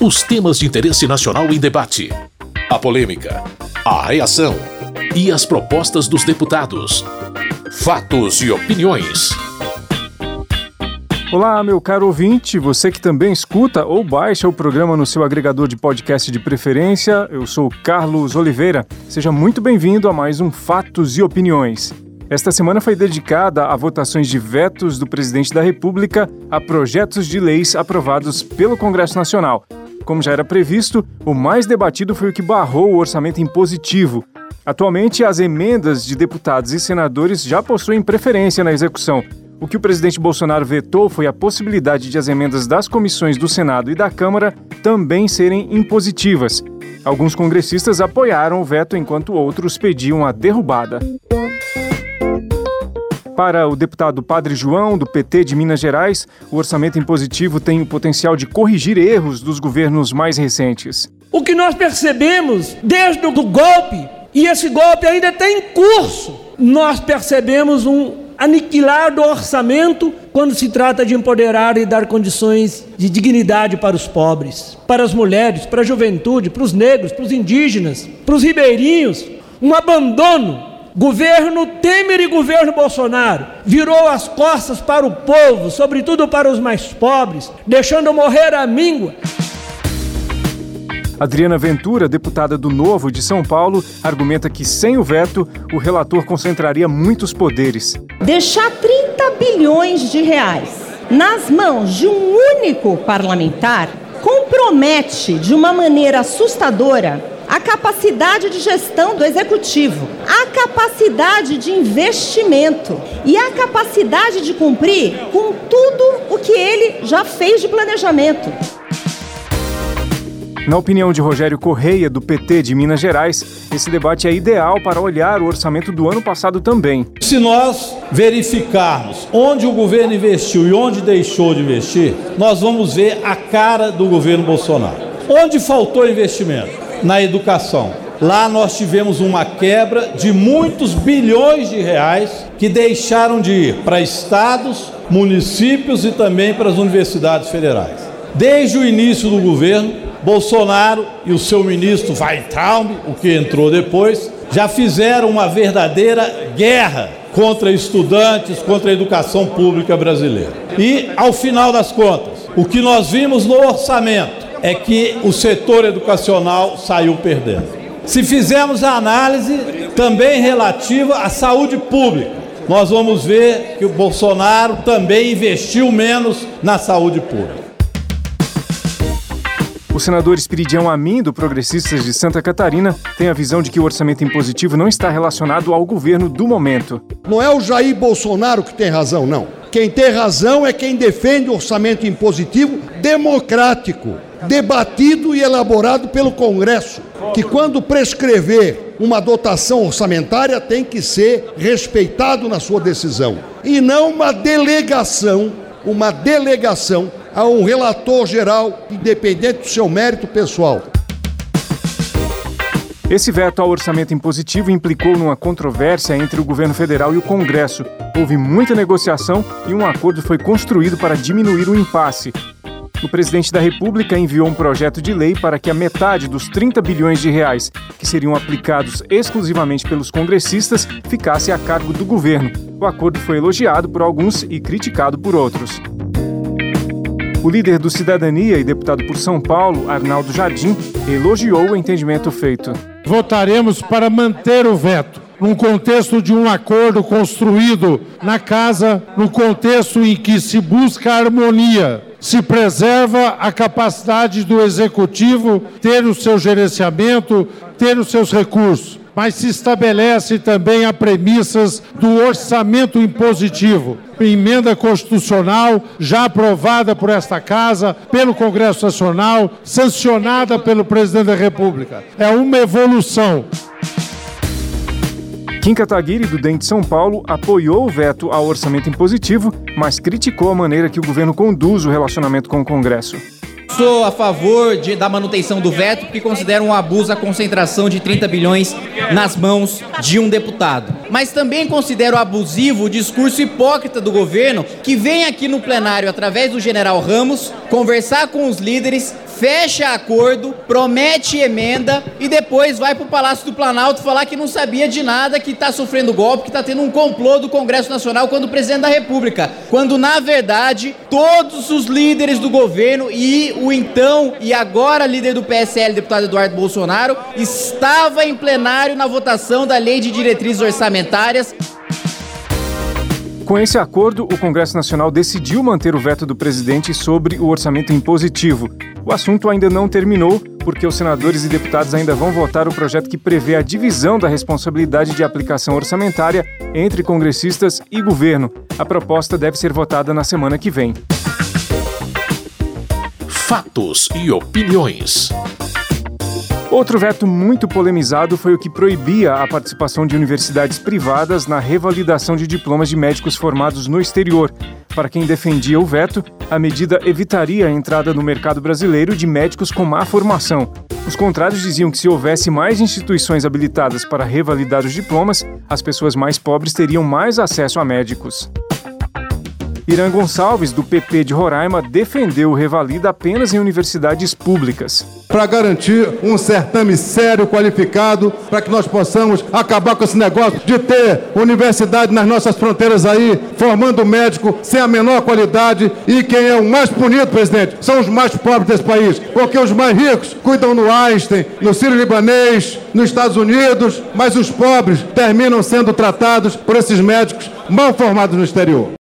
Os temas de interesse nacional em debate. A polêmica. A reação. E as propostas dos deputados. Fatos e opiniões. Olá, meu caro ouvinte, você que também escuta ou baixa o programa no seu agregador de podcast de preferência, eu sou Carlos Oliveira. Seja muito bem-vindo a mais um Fatos e Opiniões. Esta semana foi dedicada a votações de vetos do presidente da República a projetos de leis aprovados pelo Congresso Nacional. Como já era previsto, o mais debatido foi o que barrou o orçamento impositivo. Atualmente, as emendas de deputados e senadores já possuem preferência na execução. O que o presidente Bolsonaro vetou foi a possibilidade de as emendas das comissões do Senado e da Câmara também serem impositivas. Alguns congressistas apoiaram o veto enquanto outros pediam a derrubada. Para o deputado Padre João, do PT de Minas Gerais, o orçamento impositivo tem o potencial de corrigir erros dos governos mais recentes. O que nós percebemos desde o golpe, e esse golpe ainda está em curso, nós percebemos um aniquilar do orçamento quando se trata de empoderar e dar condições de dignidade para os pobres, para as mulheres, para a juventude, para os negros, para os indígenas, para os ribeirinhos. Um abandono. Governo Temer e governo Bolsonaro virou as costas para o povo, sobretudo para os mais pobres, deixando morrer a míngua. Adriana Ventura, deputada do Novo de São Paulo, argumenta que sem o veto, o relator concentraria muitos poderes. Deixar 30 bilhões de reais nas mãos de um único parlamentar compromete de uma maneira assustadora a capacidade de gestão do executivo, a capacidade de investimento e a capacidade de cumprir com tudo o que ele já fez de planejamento. Na opinião de Rogério Correia, do PT de Minas Gerais, esse debate é ideal para olhar o orçamento do ano passado também. Se nós verificarmos onde o governo investiu e onde deixou de investir, nós vamos ver a cara do governo Bolsonaro. Onde faltou investimento? Na educação. Lá nós tivemos uma quebra de muitos bilhões de reais que deixaram de ir para estados, municípios e também para as universidades federais. Desde o início do governo, Bolsonaro e o seu ministro Weintraub, o que entrou depois, já fizeram uma verdadeira guerra contra estudantes, contra a educação pública brasileira. E, ao final das contas, o que nós vimos no orçamento é que o setor educacional saiu perdendo. Se fizermos a análise também relativa à saúde pública, nós vamos ver que o Bolsonaro também investiu menos na saúde pública. O senador Espiridião Amin, do Progressistas de Santa Catarina, tem a visão de que o orçamento impositivo não está relacionado ao governo do momento. Não é o Jair Bolsonaro que tem razão, não. Quem tem razão é quem defende o orçamento impositivo democrático, debatido e elaborado pelo Congresso, que quando prescrever uma dotação orçamentária tem que ser respeitado na sua decisão, e não uma delegação, uma delegação a um relator geral, independente do seu mérito pessoal. Esse veto ao orçamento impositivo implicou numa controvérsia entre o governo federal e o Congresso. Houve muita negociação e um acordo foi construído para diminuir o impasse. O presidente da República enviou um projeto de lei para que a metade dos 30 bilhões de reais que seriam aplicados exclusivamente pelos congressistas ficasse a cargo do governo. O acordo foi elogiado por alguns e criticado por outros. O líder do Cidadania e deputado por São Paulo, Arnaldo Jardim, elogiou o entendimento feito. Votaremos para manter o veto num contexto de um acordo construído na casa, no contexto em que se busca harmonia, se preserva a capacidade do executivo ter o seu gerenciamento, ter os seus recursos mas se estabelece também a premissas do orçamento impositivo, emenda constitucional já aprovada por esta casa, pelo Congresso Nacional, sancionada pelo presidente da República. É uma evolução. Kim Kataguiri, do DEM de São Paulo, apoiou o veto ao orçamento impositivo, mas criticou a maneira que o governo conduz o relacionamento com o Congresso. Sou a favor de, da manutenção do veto, porque considero um abuso a concentração de 30 bilhões nas mãos de um deputado. mas também considero abusivo o discurso hipócrita do governo que vem aqui no plenário através do general Ramos conversar com os líderes, fecha acordo, promete emenda e depois vai para o Palácio do Planalto falar que não sabia de nada, que está sofrendo golpe, que está tendo um complô do Congresso Nacional quando o presidente da República. Quando, na verdade, todos os líderes do governo e o então e agora líder do PSL, deputado Eduardo Bolsonaro, estava em plenário na votação da Lei de Diretrizes Orçamentárias. Com esse acordo, o Congresso Nacional decidiu manter o veto do presidente sobre o orçamento impositivo. O assunto ainda não terminou, porque os senadores e deputados ainda vão votar o projeto que prevê a divisão da responsabilidade de aplicação orçamentária entre congressistas e governo. A proposta deve ser votada na semana que vem. Fatos e opiniões. Outro veto muito polemizado foi o que proibia a participação de universidades privadas na revalidação de diplomas de médicos formados no exterior. Para quem defendia o veto, a medida evitaria a entrada no mercado brasileiro de médicos com má formação. Os contrários diziam que se houvesse mais instituições habilitadas para revalidar os diplomas, as pessoas mais pobres teriam mais acesso a médicos. Irã Gonçalves, do PP de Roraima, defendeu o Revalida apenas em universidades públicas. Para garantir um certame sério, qualificado, para que nós possamos acabar com esse negócio de ter universidade nas nossas fronteiras aí, formando médico sem a menor qualidade. E quem é o mais bonito, presidente, são os mais pobres desse país. Porque os mais ricos cuidam no Einstein, no Sírio Libanês, nos Estados Unidos, mas os pobres terminam sendo tratados por esses médicos mal formados no exterior.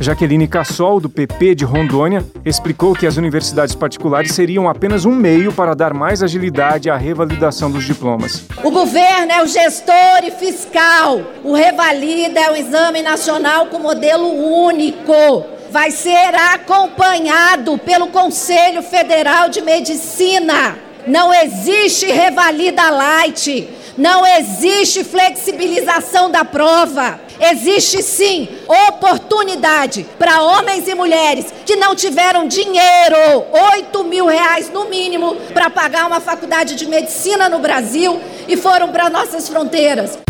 Jaqueline Cassol, do PP de Rondônia, explicou que as universidades particulares seriam apenas um meio para dar mais agilidade à revalidação dos diplomas. O governo é o gestor e fiscal. O Revalida é o exame nacional com modelo único. Vai ser acompanhado pelo Conselho Federal de Medicina. Não existe revalida light. Não existe flexibilização da prova. Existe sim oportunidade para homens e mulheres que não tiveram dinheiro, 8 mil reais no mínimo, para pagar uma faculdade de medicina no Brasil e foram para nossas fronteiras.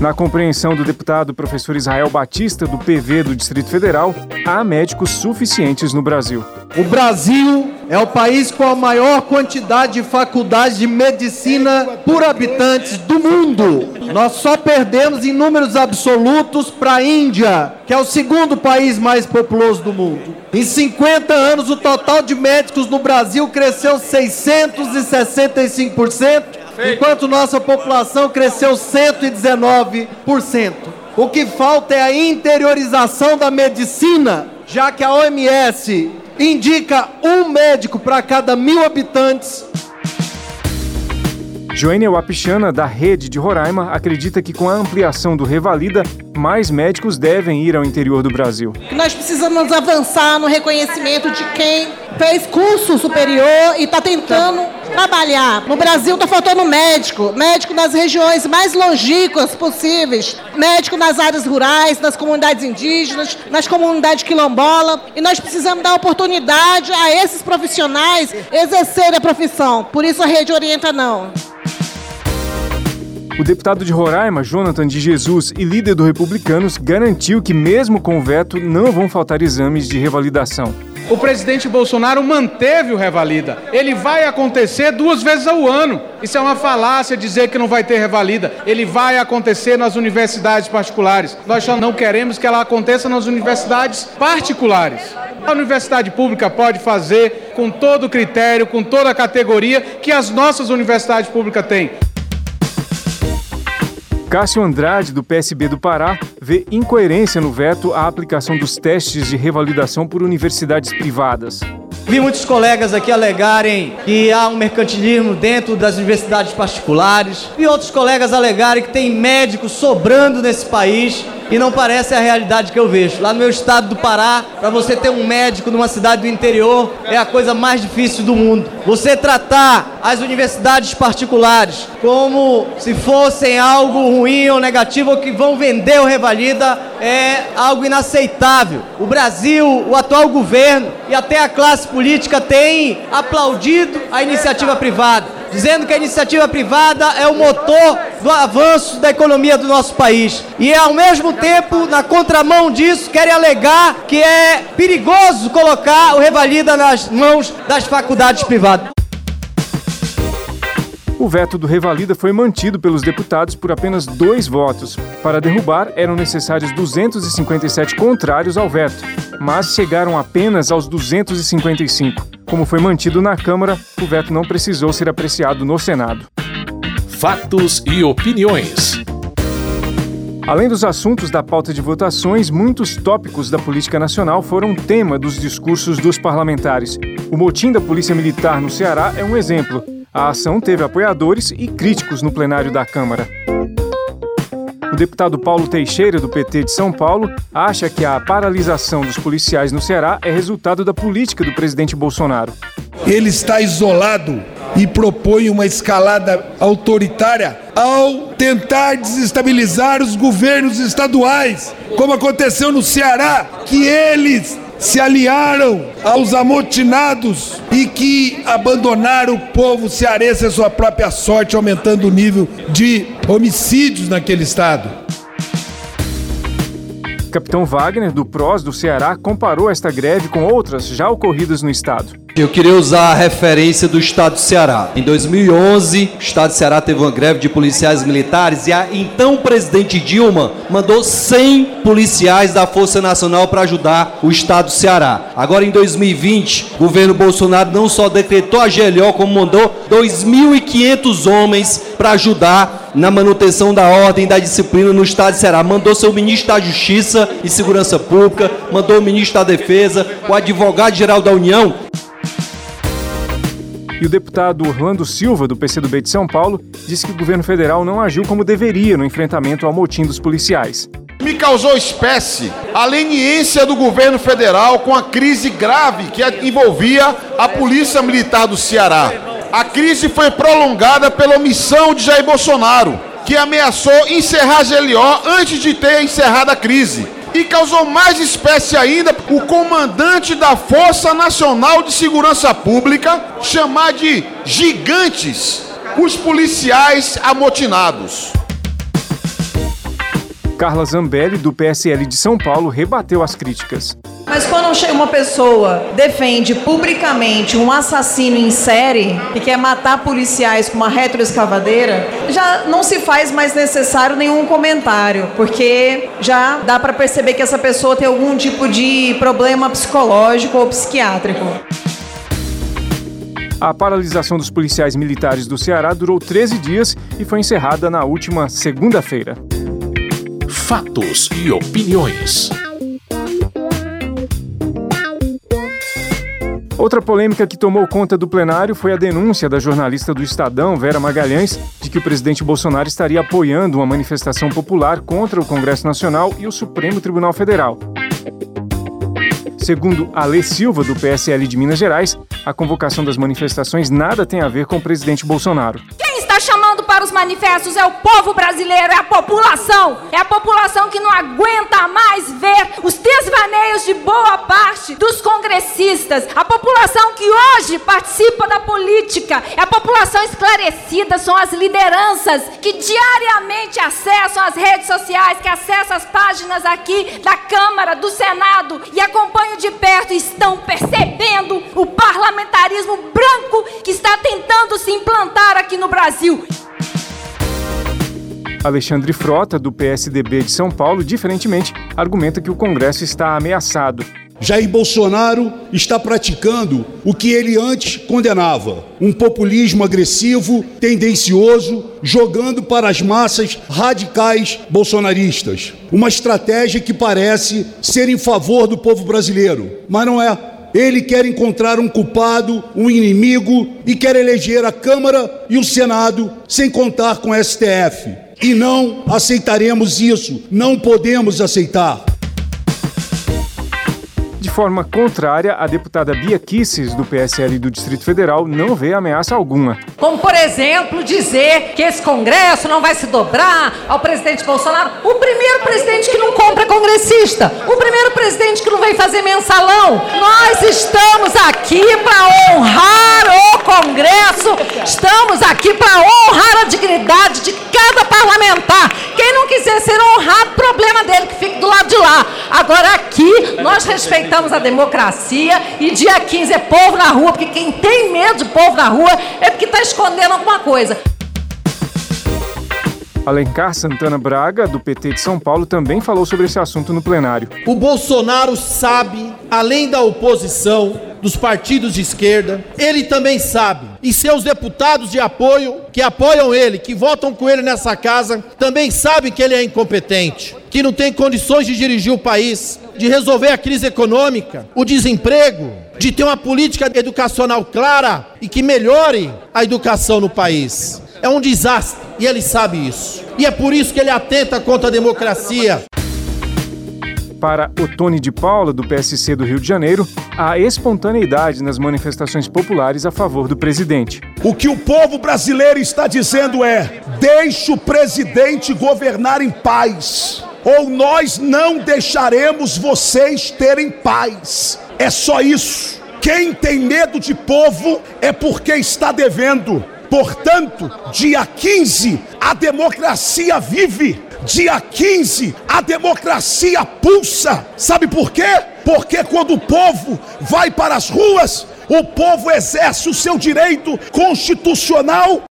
Na compreensão do deputado professor Israel Batista, do PV do Distrito Federal, há médicos suficientes no Brasil. O Brasil é o país com a maior quantidade de faculdades de medicina por habitantes do mundo. Nós só perdemos em números absolutos para a Índia, que é o segundo país mais populoso do mundo. Em 50 anos, o total de médicos no Brasil cresceu 665%, enquanto nossa população cresceu 119%. O que falta é a interiorização da medicina, já que a OMS indica um médico para cada mil habitantes. Joênia Wapichana, da Rede de Roraima, acredita que com a ampliação do Revalida, mais médicos devem ir ao interior do Brasil. Nós precisamos avançar no reconhecimento de quem fez curso superior e está tentando trabalhar. No Brasil está faltando médico, médico nas regiões mais longínquas possíveis, médico nas áreas rurais, nas comunidades indígenas, nas comunidades quilombola. E nós precisamos dar oportunidade a esses profissionais exercerem a profissão. Por isso a rede orienta não. O deputado de Roraima, Jonathan de Jesus, e líder do Republicanos, garantiu que, mesmo com o veto, não vão faltar exames de revalidação. O presidente Bolsonaro manteve o revalida. Ele vai acontecer duas vezes ao ano. Isso é uma falácia dizer que não vai ter revalida. Ele vai acontecer nas universidades particulares. Nós só não queremos que ela aconteça nas universidades particulares. A universidade pública pode fazer com todo critério, com toda a categoria que as nossas universidades públicas têm. Cássio Andrade, do PSB do Pará, vê incoerência no veto à aplicação dos testes de revalidação por universidades privadas. Vi muitos colegas aqui alegarem que há um mercantilismo dentro das universidades particulares. Vi outros colegas alegarem que tem médicos sobrando nesse país e não parece a realidade que eu vejo. Lá no meu estado do Pará, para você ter um médico numa cidade do interior é a coisa mais difícil do mundo. Você tratar as universidades particulares como se fossem algo ruim ou negativo ou que vão vender o Revalida é algo inaceitável. O Brasil, o atual governo e até a classe política tem aplaudido a iniciativa privada. Dizendo que a iniciativa privada é o motor do avanço da economia do nosso país. E ao mesmo tempo, na contramão disso, querem alegar que é perigoso colocar o Revalida nas mãos das faculdades privadas. O veto do Revalida foi mantido pelos deputados por apenas dois votos. Para derrubar, eram necessários 257 contrários ao veto, mas chegaram apenas aos 255. Como foi mantido na Câmara, o veto não precisou ser apreciado no Senado. Fatos e opiniões. Além dos assuntos da pauta de votações, muitos tópicos da política nacional foram tema dos discursos dos parlamentares. O motim da Polícia Militar no Ceará é um exemplo. A ação teve apoiadores e críticos no plenário da Câmara. O deputado Paulo Teixeira, do PT de São Paulo, acha que a paralisação dos policiais no Ceará é resultado da política do presidente Bolsonaro. Ele está isolado e propõe uma escalada autoritária ao tentar desestabilizar os governos estaduais, como aconteceu no Ceará, que eles se aliaram aos amotinados e que abandonaram o povo cearense à sua própria sorte, aumentando o nível de homicídios naquele estado. Capitão Wagner, do PROS do Ceará, comparou esta greve com outras já ocorridas no estado. Eu queria usar a referência do Estado do Ceará. Em 2011, o Estado do Ceará teve uma greve de policiais militares e a então presidente Dilma mandou 100 policiais da Força Nacional para ajudar o Estado do Ceará. Agora, em 2020, o governo Bolsonaro não só decretou a GLO, como mandou 2.500 homens para ajudar na manutenção da ordem e da disciplina no Estado de Ceará. Mandou seu ministro da Justiça e Segurança Pública, mandou o ministro da Defesa, o advogado-geral da União e o deputado Orlando Silva, do PCdoB de São Paulo, disse que o governo federal não agiu como deveria no enfrentamento ao motim dos policiais. Me causou espécie a leniência do governo federal com a crise grave que envolvia a Polícia Militar do Ceará. A crise foi prolongada pela omissão de Jair Bolsonaro, que ameaçou encerrar GLO antes de ter encerrado a crise. E causou mais espécie ainda o comandante da Força Nacional de Segurança Pública chamar de gigantes os policiais amotinados. Carla Zambelli, do PSL de São Paulo, rebateu as críticas. Mas quando uma pessoa defende publicamente um assassino em série e quer matar policiais com uma retroescavadeira, já não se faz mais necessário nenhum comentário, porque já dá para perceber que essa pessoa tem algum tipo de problema psicológico ou psiquiátrico. A paralisação dos policiais militares do Ceará durou 13 dias e foi encerrada na última segunda-feira. Fatos e opiniões. Outra polêmica que tomou conta do plenário foi a denúncia da jornalista do Estadão, Vera Magalhães, de que o presidente Bolsonaro estaria apoiando uma manifestação popular contra o Congresso Nacional e o Supremo Tribunal Federal. Segundo Alê Silva, do PSL de Minas Gerais, a convocação das manifestações nada tem a ver com o presidente Bolsonaro os manifestos é o povo brasileiro, é a população. É a população que não aguenta mais ver os desvaneios de boa parte dos congressistas. A população que hoje participa da política. É a população esclarecida, são as lideranças que diariamente acessam as redes sociais, que acessam as páginas aqui da Câmara, do Senado e acompanham de perto e estão percebendo o parlamentarismo branco que está tentando se implantar aqui no Brasil. Alexandre Frota, do PSDB de São Paulo, diferentemente, argumenta que o Congresso está ameaçado. Jair Bolsonaro está praticando o que ele antes condenava: um populismo agressivo, tendencioso, jogando para as massas radicais bolsonaristas. Uma estratégia que parece ser em favor do povo brasileiro, mas não é. Ele quer encontrar um culpado, um inimigo e quer eleger a Câmara e o Senado sem contar com o STF. E não aceitaremos isso, não podemos aceitar. De forma contrária, a deputada Bia Kisses, do PSL do Distrito Federal, não vê ameaça alguma. Como por exemplo dizer que esse Congresso não vai se dobrar ao presidente Bolsonaro. O primeiro presidente que não compra congressista, o primeiro presidente que não vem fazer mensalão. Nós estamos aqui para honrar o Congresso, estamos aqui para honrar a dignidade de cada parlamentar. Quem não quiser ser honrado, problema dele que fique do lado de lá. Agora aqui nós respeitamos a democracia e dia 15 é povo na rua, porque quem tem medo de povo na rua é porque está escondendo alguma coisa. Alencar Santana Braga, do PT de São Paulo, também falou sobre esse assunto no plenário. O Bolsonaro sabe, além da oposição, dos partidos de esquerda, ele também sabe, e seus deputados de apoio, que apoiam ele, que votam com ele nessa casa, também sabem que ele é incompetente, que não tem condições de dirigir o país, de resolver a crise econômica, o desemprego, de ter uma política educacional clara e que melhore a educação no país. É um desastre e ele sabe isso. E é por isso que ele atenta contra a democracia. Para Otone de Paula, do PSC do Rio de Janeiro, há espontaneidade nas manifestações populares a favor do presidente. O que o povo brasileiro está dizendo é: deixe o presidente governar em paz, ou nós não deixaremos vocês terem paz. É só isso. Quem tem medo de povo é porque está devendo. Portanto, dia 15, a democracia vive. Dia 15, a democracia pulsa. Sabe por quê? Porque quando o povo vai para as ruas, o povo exerce o seu direito constitucional.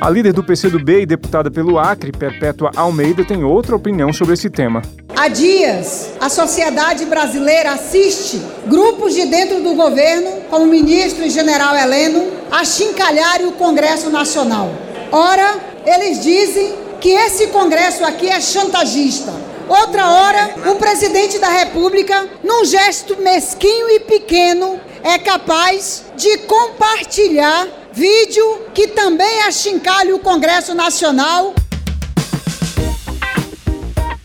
A líder do PCdoB e deputada pelo Acre, Perpétua Almeida, tem outra opinião sobre esse tema. Há dias, a sociedade brasileira assiste grupos de dentro do governo, como o ministro e general Heleno, a chincalharem o Congresso Nacional. Ora, eles dizem que esse Congresso aqui é chantagista. Outra hora, o presidente da República, num gesto mesquinho e pequeno, é capaz de compartilhar vídeo que também achincalha o Congresso Nacional.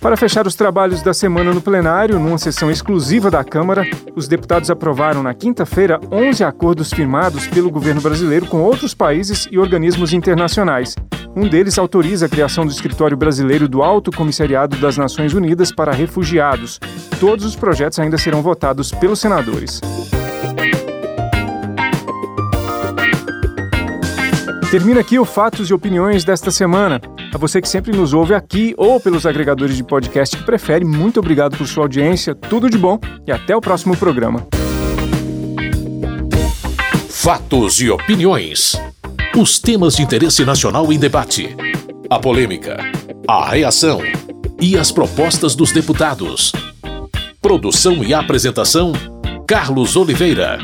Para fechar os trabalhos da semana no plenário, numa sessão exclusiva da Câmara, os deputados aprovaram na quinta-feira 11 acordos firmados pelo governo brasileiro com outros países e organismos internacionais. Um deles autoriza a criação do Escritório Brasileiro do Alto Comissariado das Nações Unidas para Refugiados. Todos os projetos ainda serão votados pelos senadores. Termina aqui o Fatos e Opiniões desta semana. A você que sempre nos ouve aqui ou pelos agregadores de podcast que prefere, muito obrigado por sua audiência, tudo de bom e até o próximo programa. Fatos e Opiniões. Os temas de interesse nacional em debate. A polêmica, a reação e as propostas dos deputados. Produção e apresentação: Carlos Oliveira.